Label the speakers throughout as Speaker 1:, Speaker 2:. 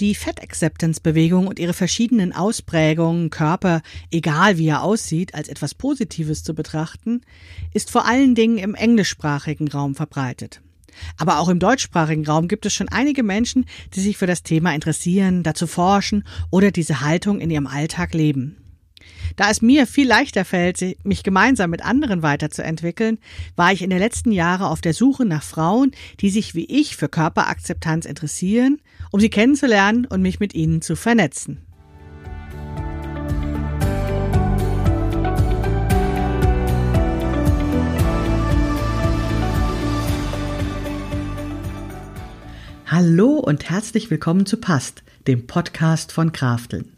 Speaker 1: Die Fat Acceptance Bewegung und ihre verschiedenen Ausprägungen, Körper, egal wie er aussieht, als etwas Positives zu betrachten, ist vor allen Dingen im englischsprachigen Raum verbreitet. Aber auch im deutschsprachigen Raum gibt es schon einige Menschen, die sich für das Thema interessieren, dazu forschen oder diese Haltung in ihrem Alltag leben. Da es mir viel leichter fällt, mich gemeinsam mit anderen weiterzuentwickeln, war ich in den letzten Jahren auf der Suche nach Frauen, die sich wie ich für Körperakzeptanz interessieren, um sie kennenzulernen und mich mit ihnen zu vernetzen. Hallo und herzlich willkommen zu Past, dem Podcast von Krafteln.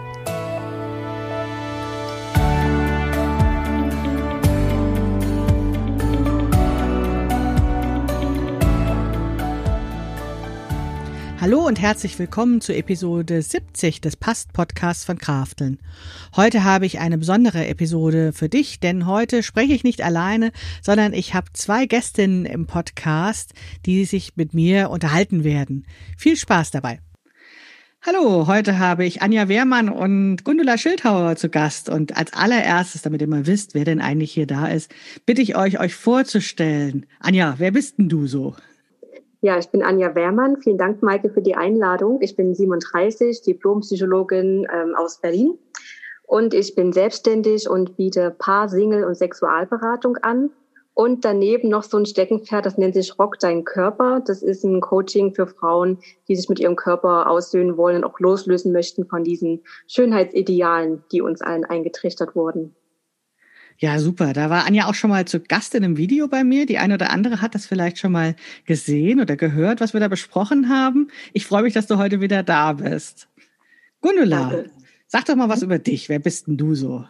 Speaker 1: Hallo und herzlich willkommen zu Episode 70 des Past-Podcasts von Krafteln. Heute habe ich eine besondere Episode für dich, denn heute spreche ich nicht alleine, sondern ich habe zwei Gästinnen im Podcast, die sich mit mir unterhalten werden. Viel Spaß dabei. Hallo, heute habe ich Anja Wehrmann und Gundula Schildhauer zu Gast. Und als allererstes, damit ihr mal wisst, wer denn eigentlich hier da ist, bitte ich euch, euch vorzustellen. Anja, wer bist denn du so?
Speaker 2: Ja, ich bin Anja Wehrmann. Vielen Dank, Maike, für die Einladung. Ich bin 37, Diplompsychologin ähm, aus Berlin. Und ich bin selbstständig und biete Paar-, Single- und Sexualberatung an. Und daneben noch so ein Steckenpferd, das nennt sich Rock dein Körper. Das ist ein Coaching für Frauen, die sich mit ihrem Körper aussöhnen wollen und auch loslösen möchten von diesen Schönheitsidealen, die uns allen eingetrichtert wurden.
Speaker 1: Ja, super. Da war Anja auch schon mal zu Gast in einem Video bei mir. Die eine oder andere hat das vielleicht schon mal gesehen oder gehört, was wir da besprochen haben. Ich freue mich, dass du heute wieder da bist. Gundula, Danke. sag doch mal was über dich. Wer bist denn du so?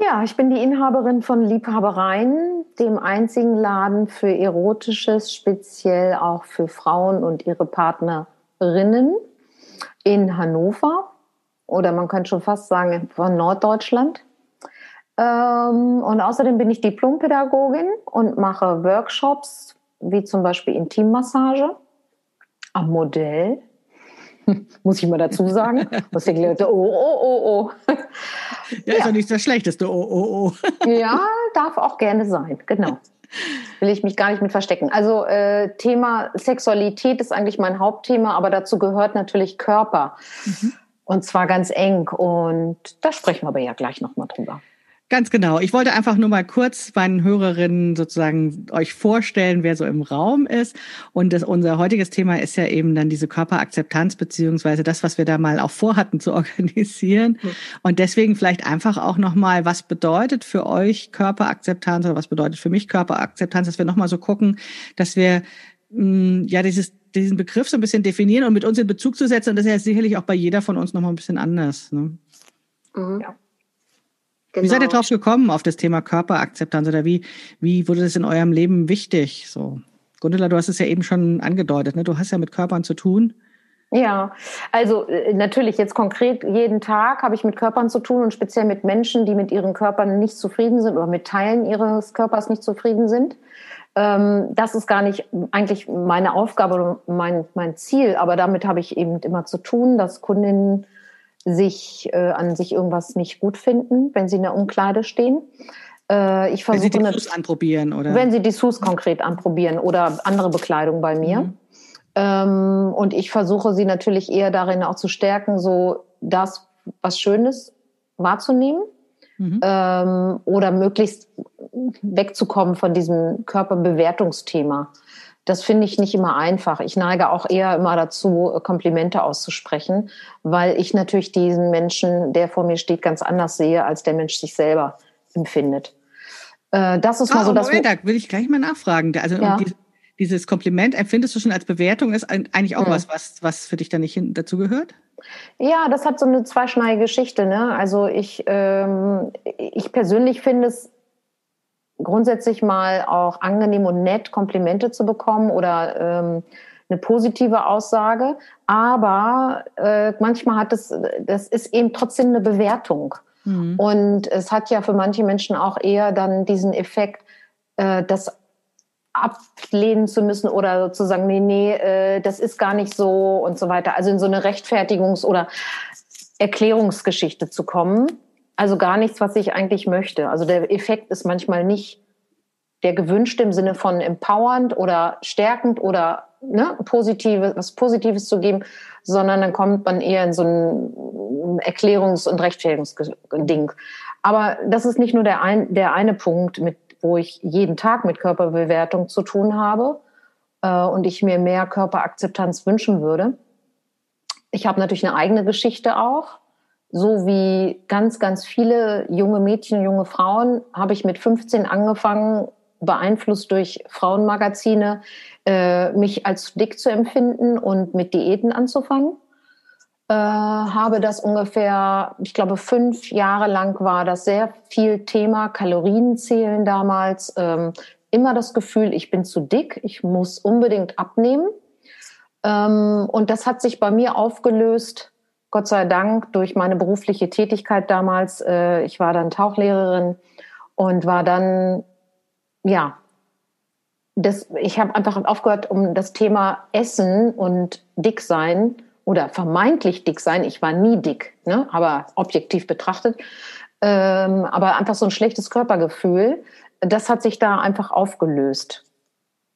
Speaker 3: Ja, ich bin die Inhaberin von Liebhabereien, dem einzigen Laden für Erotisches, speziell auch für Frauen und ihre Partnerinnen in Hannover. Oder man könnte schon fast sagen, von Norddeutschland. Ähm, und außerdem bin ich Diplompädagogin und mache Workshops, wie zum Beispiel Intimmassage am Modell. Muss ich mal dazu sagen. Was die Leute, oh, oh, oh, oh.
Speaker 1: Ja, ist ja nicht das Schlechteste, oh, oh,
Speaker 3: oh. ja, darf auch gerne sein, genau. Will ich mich gar nicht mit verstecken. Also äh, Thema Sexualität ist eigentlich mein Hauptthema, aber dazu gehört natürlich Körper. Mhm. Und zwar ganz eng. Und da sprechen wir aber ja gleich nochmal drüber.
Speaker 1: Ganz genau. Ich wollte einfach nur mal kurz meinen Hörerinnen sozusagen euch vorstellen, wer so im Raum ist. Und das, unser heutiges Thema ist ja eben dann diese Körperakzeptanz beziehungsweise das, was wir da mal auch vorhatten zu organisieren. Mhm. Und deswegen vielleicht einfach auch nochmal, was bedeutet für euch Körperakzeptanz oder was bedeutet für mich Körperakzeptanz, dass wir nochmal so gucken, dass wir mh, mm, ja dieses diesen Begriff so ein bisschen definieren und mit uns in Bezug zu setzen. Und das ist ja sicherlich auch bei jeder von uns nochmal ein bisschen anders. Ne? Mhm. Ja. Genau. Wie seid ihr genau. drauf gekommen auf das Thema Körperakzeptanz oder wie, wie wurde das in eurem Leben wichtig? So, Gundula, du hast es ja eben schon angedeutet, ne? Du hast ja mit Körpern zu tun.
Speaker 3: Ja, also äh, natürlich jetzt konkret jeden Tag habe ich mit Körpern zu tun und speziell mit Menschen, die mit ihren Körpern nicht zufrieden sind oder mit Teilen ihres Körpers nicht zufrieden sind. Ähm, das ist gar nicht eigentlich meine Aufgabe oder mein, mein Ziel, aber damit habe ich eben immer zu tun, dass Kundinnen sich äh, an sich irgendwas nicht gut finden, wenn sie in der Umkleide stehen.
Speaker 1: Äh, ich versuche, wenn sie Dessous anprobieren, oder?
Speaker 3: Wenn sie Dessous konkret anprobieren oder andere Bekleidung bei mir. Mhm. Ähm, und ich versuche sie natürlich eher darin auch zu stärken, so das, was Schönes wahrzunehmen. Mhm. Ähm, oder möglichst wegzukommen von diesem Körperbewertungsthema. Das finde ich nicht immer einfach. Ich neige auch eher immer dazu, Komplimente auszusprechen, weil ich natürlich diesen Menschen, der vor mir steht, ganz anders sehe, als der Mensch sich selber empfindet.
Speaker 1: Äh, das ist ah, mal so, Moment, da will ich gleich mal nachfragen. Also ja. dieses Kompliment empfindest du schon als Bewertung ist eigentlich auch mhm. was, was, was für dich da nicht dazu gehört?
Speaker 3: Ja, das hat so eine zweischneidige Geschichte. Ne? Also ich, ähm, ich persönlich finde es grundsätzlich mal auch angenehm und nett Komplimente zu bekommen oder ähm, eine positive Aussage. Aber äh, manchmal hat es, das ist eben trotzdem eine Bewertung. Mhm. Und es hat ja für manche Menschen auch eher dann diesen Effekt, äh, das ablehnen zu müssen oder sozusagen, nee, nee, äh, das ist gar nicht so und so weiter. Also in so eine Rechtfertigungs- oder Erklärungsgeschichte zu kommen. Also gar nichts, was ich eigentlich möchte. Also der Effekt ist manchmal nicht der gewünschte im Sinne von empowernd oder stärkend oder ne, positive, was Positives zu geben, sondern dann kommt man eher in so ein Erklärungs- und Rechtfertigungsding. Aber das ist nicht nur der, ein, der eine Punkt, mit, wo ich jeden Tag mit Körperbewertung zu tun habe äh, und ich mir mehr Körperakzeptanz wünschen würde. Ich habe natürlich eine eigene Geschichte auch. So wie ganz, ganz viele junge Mädchen, junge Frauen, habe ich mit 15 angefangen, beeinflusst durch Frauenmagazine, äh, mich als dick zu empfinden und mit Diäten anzufangen. Äh, habe das ungefähr, ich glaube, fünf Jahre lang war das sehr viel Thema, Kalorienzählen damals. Ähm, immer das Gefühl, ich bin zu dick, ich muss unbedingt abnehmen. Ähm, und das hat sich bei mir aufgelöst, Gott sei Dank, durch meine berufliche Tätigkeit damals. Äh, ich war dann Tauchlehrerin und war dann ja, das, ich habe einfach aufgehört, um das Thema Essen und Dicksein oder vermeintlich dick sein. Ich war nie dick, ne? aber objektiv betrachtet. Ähm, aber einfach so ein schlechtes Körpergefühl, das hat sich da einfach aufgelöst.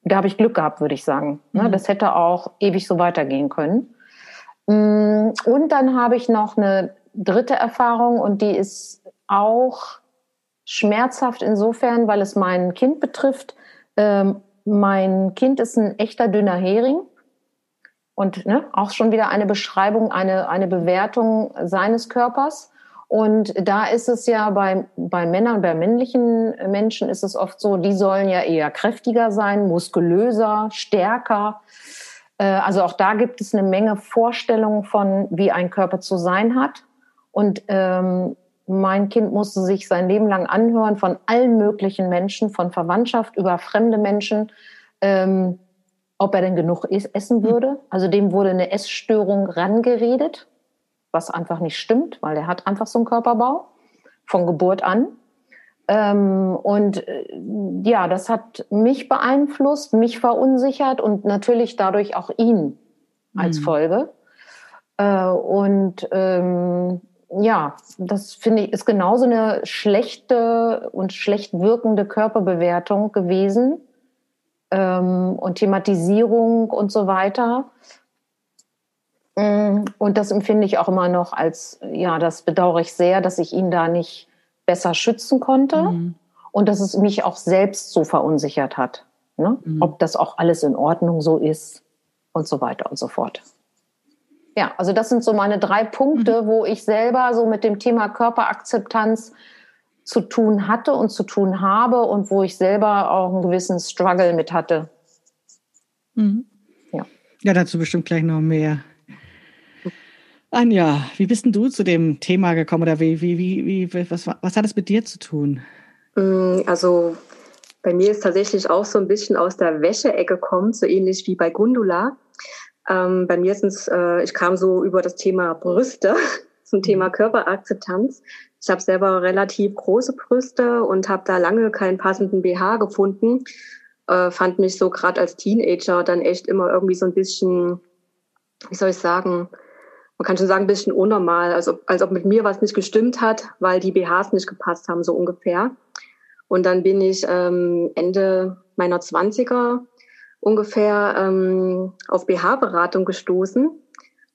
Speaker 3: Da habe ich Glück gehabt, würde ich sagen. Ne? Mhm. Das hätte auch ewig so weitergehen können. Mm, und dann habe ich noch eine dritte Erfahrung und die ist auch schmerzhaft insofern, weil es mein Kind betrifft. Ähm, mein Kind ist ein echter dünner Hering und ne, auch schon wieder eine Beschreibung, eine, eine Bewertung seines Körpers. Und da ist es ja bei, bei Männern, bei männlichen Menschen ist es oft so, die sollen ja eher kräftiger sein, muskulöser, stärker. Äh, also auch da gibt es eine Menge Vorstellungen von, wie ein Körper zu sein hat. Und ähm, mein Kind musste sich sein Leben lang anhören von allen möglichen Menschen, von Verwandtschaft über fremde Menschen, ähm, ob er denn genug essen hm. würde. Also dem wurde eine Essstörung rangeredet, was einfach nicht stimmt, weil er hat einfach so einen Körperbau von Geburt an. Ähm, und äh, ja, das hat mich beeinflusst, mich verunsichert und natürlich dadurch auch ihn als mhm. Folge. Äh, und ähm, ja, das finde ich ist genauso eine schlechte und schlecht wirkende Körperbewertung gewesen ähm, und Thematisierung und so weiter. Mm, und das empfinde ich auch immer noch als, ja, das bedauere ich sehr, dass ich ihn da nicht besser schützen konnte mhm. und dass es mich auch selbst so verunsichert hat. Ne? Mhm. Ob das auch alles in Ordnung so ist und so weiter und so fort. Ja, also das sind so meine drei Punkte, mhm. wo ich selber so mit dem Thema Körperakzeptanz zu tun hatte und zu tun habe und wo ich selber auch einen gewissen Struggle mit hatte.
Speaker 1: Mhm. Ja. ja, dazu bestimmt gleich noch mehr. Anja, wie bist denn du zu dem Thema gekommen oder wie, wie, wie, wie was, was hat es mit dir zu tun?
Speaker 2: Mm, also bei mir ist tatsächlich auch so ein bisschen aus der Wäscheecke kommen, so ähnlich wie bei Gundula. Ähm, bei mir sind es, äh, ich kam so über das Thema Brüste zum Thema mhm. Körperakzeptanz. Ich habe selber relativ große Brüste und habe da lange keinen passenden BH gefunden. Äh, fand mich so gerade als Teenager dann echt immer irgendwie so ein bisschen, wie soll ich sagen, man kann schon sagen, ein bisschen unnormal, also als ob mit mir was nicht gestimmt hat, weil die BHs nicht gepasst haben, so ungefähr. Und dann bin ich ähm, Ende meiner Zwanziger ungefähr ähm, auf BH-Beratung gestoßen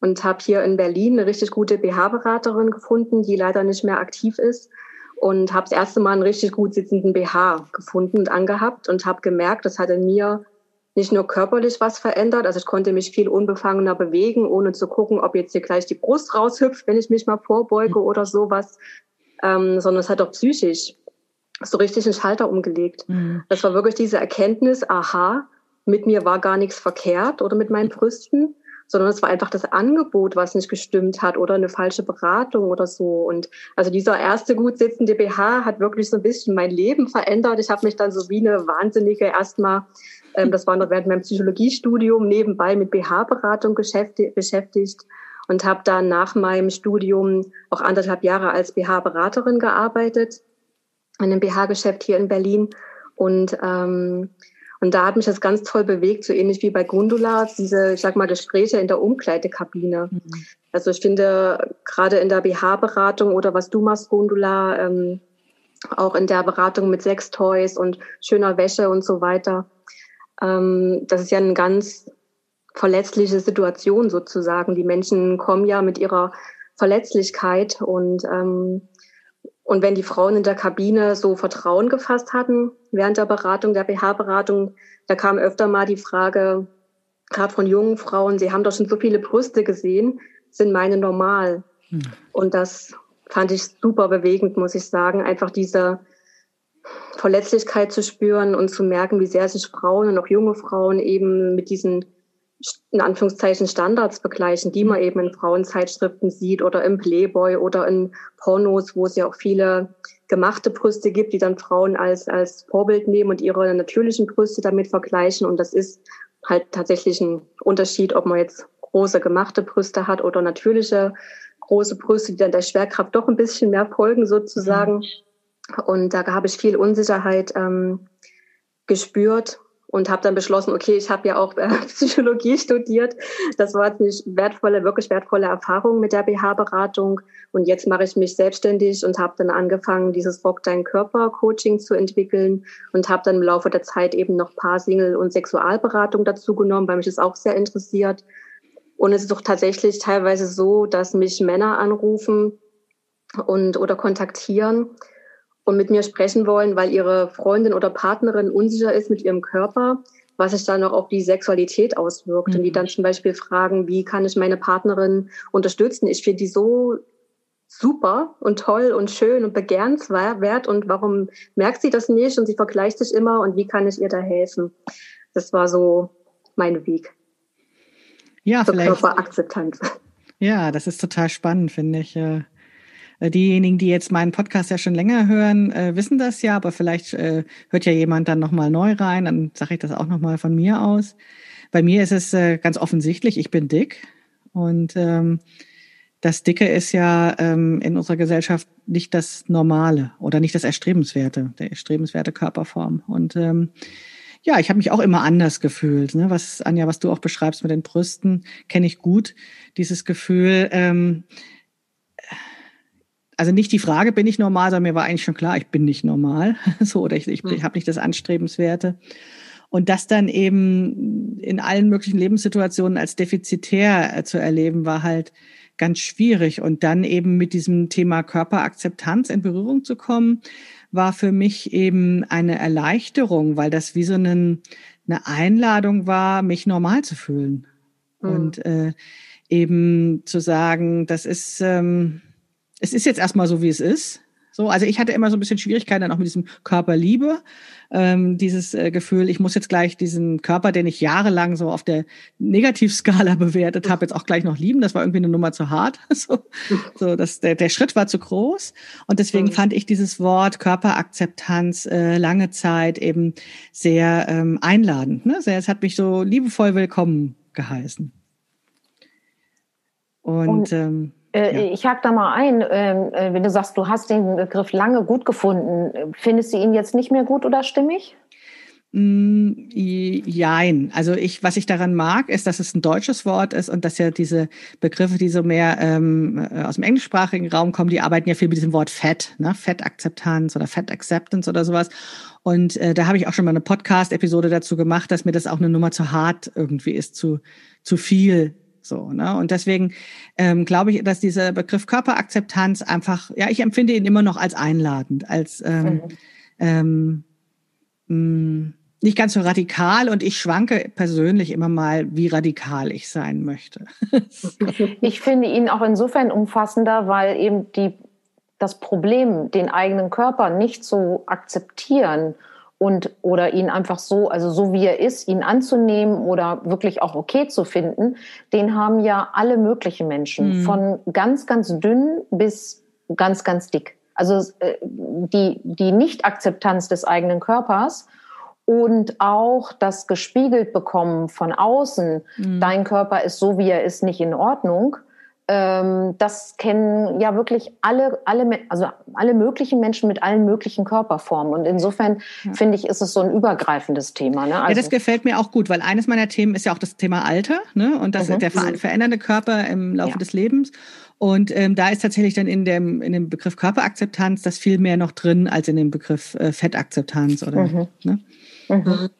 Speaker 2: und habe hier in Berlin eine richtig gute BH-Beraterin gefunden, die leider nicht mehr aktiv ist und habe das erste Mal einen richtig gut sitzenden BH gefunden und angehabt und habe gemerkt, das hat in mir nicht nur körperlich was verändert, also ich konnte mich viel unbefangener bewegen, ohne zu gucken, ob jetzt hier gleich die Brust raushüpft, wenn ich mich mal vorbeuge oder sowas, ähm, sondern es hat auch psychisch so richtig einen Schalter umgelegt. Mhm. Das war wirklich diese Erkenntnis, aha, mit mir war gar nichts verkehrt oder mit meinen Brüsten, sondern es war einfach das Angebot, was nicht gestimmt hat oder eine falsche Beratung oder so. Und also dieser erste gut sitzende BH hat wirklich so ein bisschen mein Leben verändert. Ich habe mich dann so wie eine Wahnsinnige erstmal, ähm, das war noch während meinem Psychologiestudium, nebenbei mit BH-Beratung beschäftigt und habe dann nach meinem Studium auch anderthalb Jahre als BH-Beraterin gearbeitet in einem BH-Geschäft hier in Berlin. Und ähm, und da hat mich das ganz toll bewegt, so ähnlich wie bei Gundula, diese, ich sag mal, Gespräche in der Umkleidekabine. Mhm. Also ich finde, gerade in der BH-Beratung oder was du machst, Gundula, ähm, auch in der Beratung mit Sextoys und schöner Wäsche und so weiter, ähm, das ist ja eine ganz verletzliche Situation sozusagen. Die Menschen kommen ja mit ihrer Verletzlichkeit und ähm, und wenn die Frauen in der Kabine so Vertrauen gefasst hatten während der Beratung, der BH-Beratung, da kam öfter mal die Frage, gerade von jungen Frauen, sie haben doch schon so viele Brüste gesehen, sind meine normal? Hm. Und das fand ich super bewegend, muss ich sagen, einfach diese Verletzlichkeit zu spüren und zu merken, wie sehr sich Frauen und auch junge Frauen eben mit diesen in Anführungszeichen Standards begleichen, die man eben in Frauenzeitschriften sieht oder im Playboy oder in Pornos, wo es ja auch viele gemachte Brüste gibt, die dann Frauen als, als Vorbild nehmen und ihre natürlichen Brüste damit vergleichen. Und das ist halt tatsächlich ein Unterschied, ob man jetzt große gemachte Brüste hat oder natürliche große Brüste, die dann der Schwerkraft doch ein bisschen mehr folgen sozusagen. Und da habe ich viel Unsicherheit ähm, gespürt und habe dann beschlossen, okay, ich habe ja auch äh, Psychologie studiert. Das war eine wertvolle, wirklich wertvolle Erfahrung mit der BH-Beratung. Und jetzt mache ich mich selbstständig und habe dann angefangen, dieses Rock Dein Körper Coaching zu entwickeln und habe dann im Laufe der Zeit eben noch Paar, Single und Sexualberatung dazu genommen, weil mich das auch sehr interessiert. Und es ist doch tatsächlich teilweise so, dass mich Männer anrufen und oder kontaktieren und mit mir sprechen wollen, weil ihre Freundin oder Partnerin unsicher ist mit ihrem Körper, was sich dann auch auf die Sexualität auswirkt. Mhm. Und die mhm. dann zum Beispiel fragen, wie kann ich meine Partnerin unterstützen? Ich finde die so super und toll und schön und begehrenswert und warum merkt sie das nicht und sie vergleicht sich immer und wie kann ich ihr da helfen? Das war so mein Weg.
Speaker 1: Ja,
Speaker 2: zur
Speaker 1: vielleicht.
Speaker 2: Körperakzeptanz.
Speaker 1: Ja, das ist total spannend, finde ich. Äh, diejenigen, die jetzt meinen Podcast ja schon länger hören, äh, wissen das ja, aber vielleicht äh, hört ja jemand dann nochmal neu rein, dann sage ich das auch nochmal von mir aus. Bei mir ist es ganz offensichtlich, ich bin dick und ähm, das Dicke ist ja ähm, in unserer Gesellschaft nicht das Normale oder nicht das Erstrebenswerte, der erstrebenswerte Körperform. Und ähm, ja, ich habe mich auch immer anders gefühlt. Ne? Was, Anja, was du auch beschreibst mit den Brüsten, kenne ich gut. Dieses Gefühl, ähm, also nicht die Frage, bin ich normal, sondern mir war eigentlich schon klar, ich bin nicht normal. so, oder ich, ich, ich hm. habe nicht das Anstrebenswerte. Und das dann eben in allen möglichen Lebenssituationen als defizitär äh, zu erleben, war halt ganz schwierig. Und dann eben mit diesem Thema Körperakzeptanz in Berührung zu kommen, war für mich eben eine Erleichterung, weil das wie so eine, eine Einladung war, mich normal zu fühlen. Mhm. Und äh, eben zu sagen, das ist, ähm, es ist jetzt erstmal so, wie es ist. So, also ich hatte immer so ein bisschen Schwierigkeiten dann auch mit diesem Körperliebe, ähm, dieses äh, Gefühl, ich muss jetzt gleich diesen Körper, den ich jahrelang so auf der Negativskala bewertet habe, jetzt auch gleich noch lieben. Das war irgendwie eine Nummer zu hart. so, so das, der, der Schritt war zu groß. Und deswegen mhm. fand ich dieses Wort Körperakzeptanz äh, lange Zeit eben sehr ähm, einladend. Ne? Sehr, es hat mich so liebevoll willkommen geheißen. Und, Und ähm,
Speaker 3: äh, ja. Ich hake da mal ein, ähm, äh, wenn du sagst, du hast den Begriff lange gut gefunden. Findest du ihn jetzt nicht mehr gut oder stimmig?
Speaker 1: Mm, jein. Also ich, was ich daran mag, ist, dass es ein deutsches Wort ist und dass ja diese Begriffe, die so mehr ähm, äh, aus dem englischsprachigen Raum kommen, die arbeiten ja viel mit diesem Wort Fett, ne? Fettakzeptanz oder Fat Acceptance oder sowas. Und äh, da habe ich auch schon mal eine Podcast-Episode dazu gemacht, dass mir das auch eine Nummer zu hart irgendwie ist, zu, zu viel so, ne? Und deswegen ähm, glaube ich, dass dieser Begriff Körperakzeptanz einfach, ja, ich empfinde ihn immer noch als einladend, als ähm, mhm. ähm, mh, mm, nicht ganz so radikal und ich schwanke persönlich immer mal, wie radikal ich sein möchte.
Speaker 3: ich finde ihn auch insofern umfassender, weil eben die, das Problem, den eigenen Körper nicht zu akzeptieren und oder ihn einfach so, also so wie er ist, ihn anzunehmen oder wirklich auch okay zu finden, den haben ja alle möglichen Menschen, mhm. von ganz, ganz dünn bis ganz, ganz dick. Also äh, die, die Nicht-Akzeptanz des eigenen Körpers und auch das gespiegelt bekommen von außen, mhm. dein Körper ist so, wie er ist, nicht in Ordnung, ähm, das kennen ja wirklich alle, alle, also alle möglichen Menschen mit allen möglichen Körperformen. Und insofern ja. finde ich, ist es so ein übergreifendes Thema. Ne?
Speaker 1: Also, ja, das gefällt mir auch gut, weil eines meiner Themen ist ja auch das Thema Alter ne? und das mhm. der ver verändernde Körper im Laufe ja. des Lebens. Und ähm, da ist tatsächlich dann in dem, in dem Begriff Körperakzeptanz das viel mehr noch drin als in dem Begriff äh, Fettakzeptanz oder. Mhm. Ne? Mhm.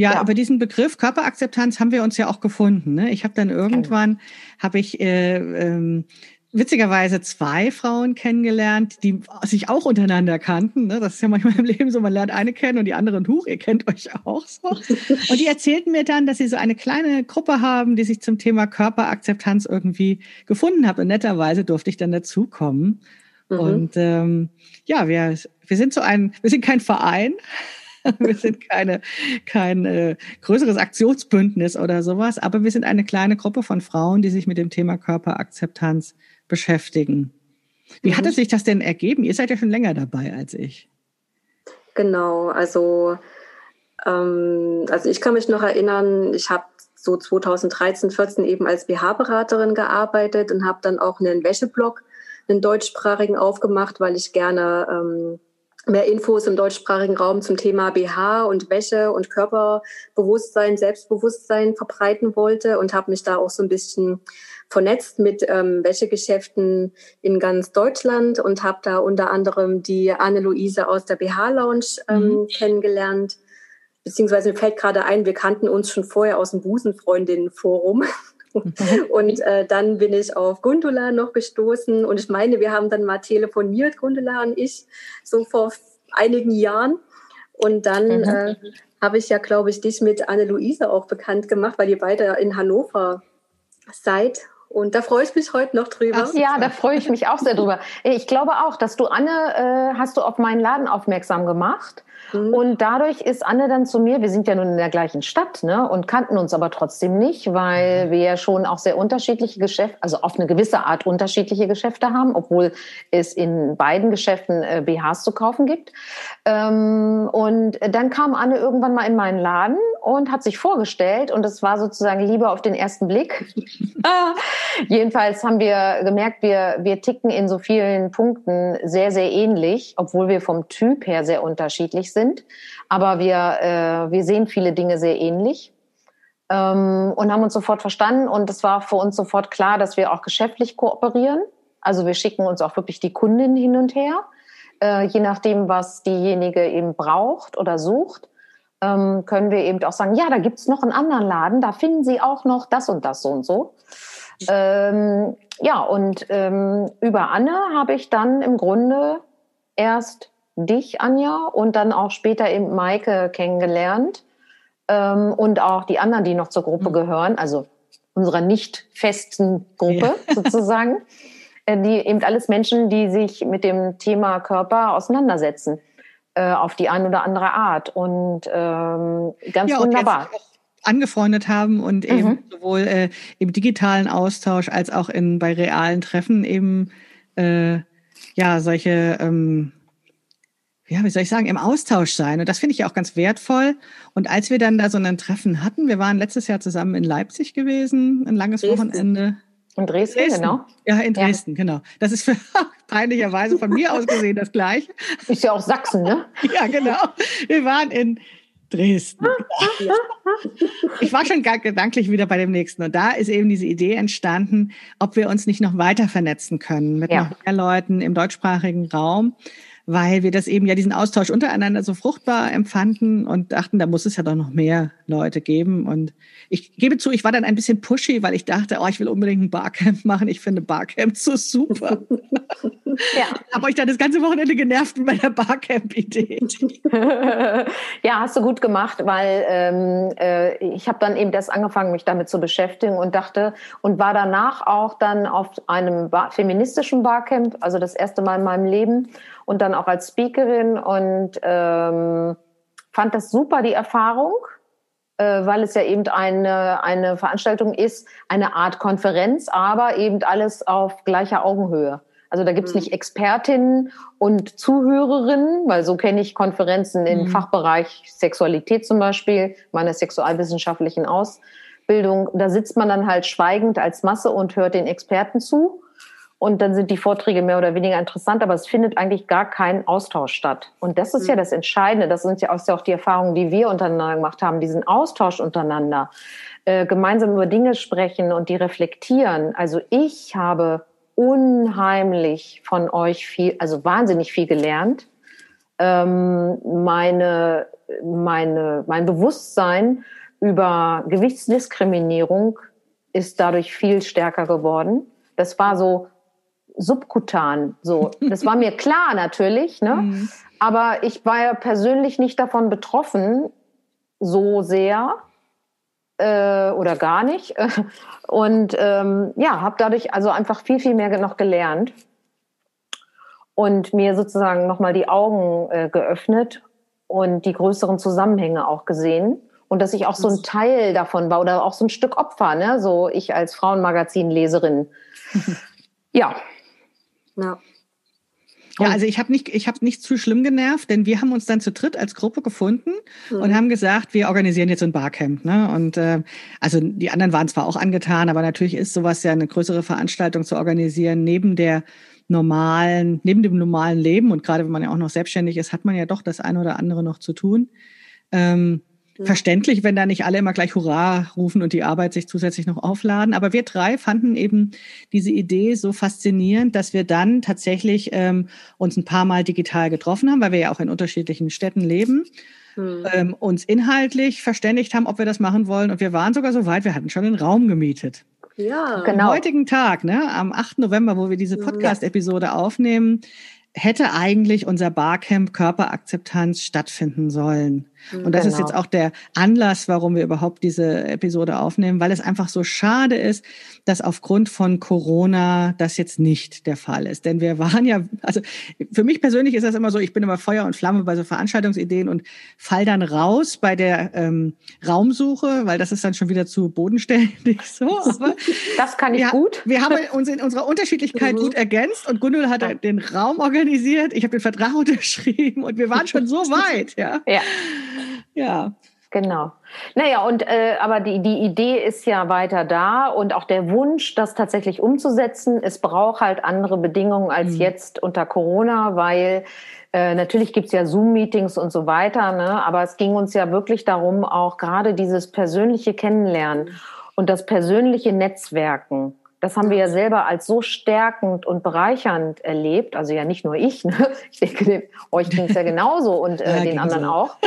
Speaker 1: Ja, ja, über diesen Begriff Körperakzeptanz haben wir uns ja auch gefunden. Ne? Ich habe dann irgendwann, habe ich äh, ähm, witzigerweise zwei Frauen kennengelernt, die sich auch untereinander kannten. Ne? Das ist ja manchmal im Leben so, man lernt eine kennen und die anderen, huch, ihr kennt euch auch so. Und die erzählten mir dann, dass sie so eine kleine Gruppe haben, die sich zum Thema Körperakzeptanz irgendwie gefunden hat. Und netterweise durfte ich dann dazukommen. Mhm. Und ähm, ja, wir, wir sind so ein, wir sind kein Verein, wir sind keine, kein äh, größeres Aktionsbündnis oder sowas, aber wir sind eine kleine Gruppe von Frauen, die sich mit dem Thema Körperakzeptanz beschäftigen. Wie mhm. hat es sich das denn ergeben? Ihr seid ja schon länger dabei als ich.
Speaker 2: Genau, also, ähm, also ich kann mich noch erinnern, ich habe so 2013, 14 eben als BH-Beraterin gearbeitet und habe dann auch einen Wäscheblog, einen deutschsprachigen aufgemacht, weil ich gerne ähm, mehr Infos im deutschsprachigen Raum zum Thema BH und Wäsche und Körperbewusstsein, Selbstbewusstsein verbreiten wollte und habe mich da auch so ein bisschen vernetzt mit ähm, Wäschegeschäften in ganz Deutschland und habe da unter anderem die Anne-Luise aus der BH-Lounge ähm, mhm. kennengelernt. Beziehungsweise mir fällt gerade ein, wir kannten uns schon vorher aus dem Busenfreundinnen-Forum. und äh, dann bin ich auf Gundula noch gestoßen und ich meine, wir haben dann mal telefoniert, Gundula und ich, so vor einigen Jahren. Und dann mhm. äh, habe ich ja, glaube ich, dich mit Anne-Luise auch bekannt gemacht, weil ihr beide in Hannover seid. Und da freue ich mich heute noch drüber.
Speaker 3: Ach ja, da freue ich mich auch sehr drüber. Ich glaube auch, dass du Anne, äh, hast du auf meinen Laden aufmerksam gemacht. Mhm. Und dadurch ist Anne dann zu mir, wir sind ja nun in der gleichen Stadt, ne, und kannten uns aber trotzdem nicht, weil mhm. wir ja schon auch sehr unterschiedliche Geschäfte, also auf eine gewisse Art unterschiedliche Geschäfte haben, obwohl es in beiden Geschäften äh, BHs zu kaufen gibt. Ähm, und dann kam Anne irgendwann mal in meinen Laden und hat sich vorgestellt und es war sozusagen Liebe auf den ersten Blick. Jedenfalls haben wir gemerkt, wir, wir ticken in so vielen Punkten sehr, sehr ähnlich, obwohl wir vom Typ her sehr unterschiedlich sind. Aber wir, äh, wir sehen viele Dinge sehr ähnlich ähm, und haben uns sofort verstanden. Und es war für uns sofort klar, dass wir auch geschäftlich kooperieren. Also wir schicken uns auch wirklich die Kundin hin und her, äh, je nachdem, was diejenige eben braucht oder sucht. Ähm, können wir eben auch sagen, ja, da gibt's noch einen anderen Laden, da finden Sie auch noch das und das so und so. Ähm, ja, und ähm, über Anne habe ich dann im Grunde erst dich, Anja, und dann auch später eben Maike kennengelernt ähm, und auch die anderen, die noch zur Gruppe mhm. gehören, also unserer nicht festen Gruppe ja. sozusagen, äh, die eben alles Menschen, die sich mit dem Thema Körper auseinandersetzen äh, auf die eine oder andere Art und ähm, ganz ja, wunderbar.
Speaker 1: Und angefreundet haben und eben mhm. sowohl äh, im digitalen Austausch als auch in bei realen Treffen eben äh, ja solche ähm, ja, wie soll ich sagen, im Austausch sein. Und das finde ich auch ganz wertvoll. Und als wir dann da so ein Treffen hatten, wir waren letztes Jahr zusammen in Leipzig gewesen, ein langes Dresden. Wochenende.
Speaker 3: In Dresden, Dresden, genau.
Speaker 1: Ja, in Dresden, ja. genau. Das ist für, peinlicherweise von mir aus gesehen das Gleiche.
Speaker 3: Ist ja auch Sachsen, ne?
Speaker 1: Ja, genau. Wir waren in Dresden. Ich war schon gedanklich wieder bei dem nächsten. Und da ist eben diese Idee entstanden, ob wir uns nicht noch weiter vernetzen können mit ja. noch mehr Leuten im deutschsprachigen Raum, weil wir das eben ja diesen Austausch untereinander so fruchtbar empfanden und dachten, da muss es ja doch noch mehr Leute geben. Und ich gebe zu, ich war dann ein bisschen pushy, weil ich dachte, oh, ich will unbedingt ein Barcamp machen. Ich finde Barcamps so super. ja. Habe euch dann das ganze Wochenende genervt mit meiner Barcamp-Idee.
Speaker 3: ja, hast du gut gemacht, weil ähm, äh, ich habe dann eben erst angefangen, mich damit zu beschäftigen und dachte und war danach auch dann auf einem Bar feministischen Barcamp, also das erste Mal in meinem Leben und dann auch als Speakerin und ähm, fand das super die Erfahrung, äh, weil es ja eben eine eine Veranstaltung ist, eine Art Konferenz, aber eben alles auf gleicher Augenhöhe. Also da gibt's mhm. nicht Expertinnen und Zuhörerinnen, weil so kenne ich Konferenzen im mhm. Fachbereich Sexualität zum Beispiel, meiner sexualwissenschaftlichen Ausbildung. Da sitzt man dann halt schweigend als Masse und hört den Experten zu. Und dann sind die Vorträge mehr oder weniger interessant, aber es findet eigentlich gar kein Austausch statt. Und das ist mhm. ja das Entscheidende. Das sind ja auch die Erfahrungen, die wir untereinander gemacht haben, diesen Austausch untereinander, äh, gemeinsam über Dinge sprechen und die reflektieren. Also ich habe unheimlich von euch viel, also wahnsinnig viel gelernt. Ähm, meine, meine, mein Bewusstsein über Gewichtsdiskriminierung ist dadurch viel stärker geworden. Das war so subkutan, so. Das war mir klar natürlich, ne? Mhm. Aber ich war ja persönlich nicht davon betroffen, so sehr äh, oder gar nicht. Und ähm, ja, habe dadurch also einfach viel, viel mehr noch gelernt und mir sozusagen nochmal die Augen äh, geöffnet und die größeren Zusammenhänge auch gesehen. Und dass ich auch so ein Teil davon war oder auch so ein Stück Opfer, ne? so ich als Frauenmagazin-Leserin. ja.
Speaker 1: Ja. Ja, also ich habe nicht, ich habe nicht zu schlimm genervt, denn wir haben uns dann zu dritt als Gruppe gefunden mhm. und haben gesagt, wir organisieren jetzt ein Barcamp. Ne? Und äh, also die anderen waren zwar auch angetan, aber natürlich ist sowas ja eine größere Veranstaltung zu organisieren neben der normalen, neben dem normalen Leben und gerade wenn man ja auch noch selbstständig ist, hat man ja doch das eine oder andere noch zu tun. Ähm, verständlich, wenn da nicht alle immer gleich Hurra rufen und die Arbeit sich zusätzlich noch aufladen. Aber wir drei fanden eben diese Idee so faszinierend, dass wir dann tatsächlich ähm, uns ein paar Mal digital getroffen haben, weil wir ja auch in unterschiedlichen Städten leben. Hm. Ähm, uns inhaltlich verständigt haben, ob wir das machen wollen. Und wir waren sogar so weit, wir hatten schon einen Raum gemietet. Ja, genau. Am heutigen Tag, ne, am 8. November, wo wir diese Podcast-Episode aufnehmen, hätte eigentlich unser Barcamp Körperakzeptanz stattfinden sollen. Und das genau. ist jetzt auch der Anlass, warum wir überhaupt diese Episode aufnehmen, weil es einfach so schade ist, dass aufgrund von Corona das jetzt nicht der Fall ist. Denn wir waren ja, also für mich persönlich ist das immer so, ich bin immer Feuer und Flamme bei so Veranstaltungsideen und fall dann raus bei der ähm, Raumsuche, weil das ist dann schon wieder zu bodenständig so.
Speaker 3: Aber das kann ich
Speaker 1: wir,
Speaker 3: gut.
Speaker 1: Wir haben uns in unserer Unterschiedlichkeit mhm. gut ergänzt und Gundul hat den Raum organisiert, ich habe den Vertrag unterschrieben und wir waren schon so weit, ja.
Speaker 3: Ja. Ja. Genau. Naja, und äh, aber die, die Idee ist ja weiter da und auch der Wunsch, das tatsächlich umzusetzen. Es braucht halt andere Bedingungen als mhm. jetzt unter Corona, weil äh, natürlich gibt's ja Zoom-Meetings und so weiter, ne? aber es ging uns ja wirklich darum, auch gerade dieses persönliche Kennenlernen und das persönliche Netzwerken. Das haben wir ja selber als so stärkend und bereichernd erlebt. Also ja nicht nur ich, ne? ich denke, euch ging es ja genauso und äh, ja, den anderen so. auch.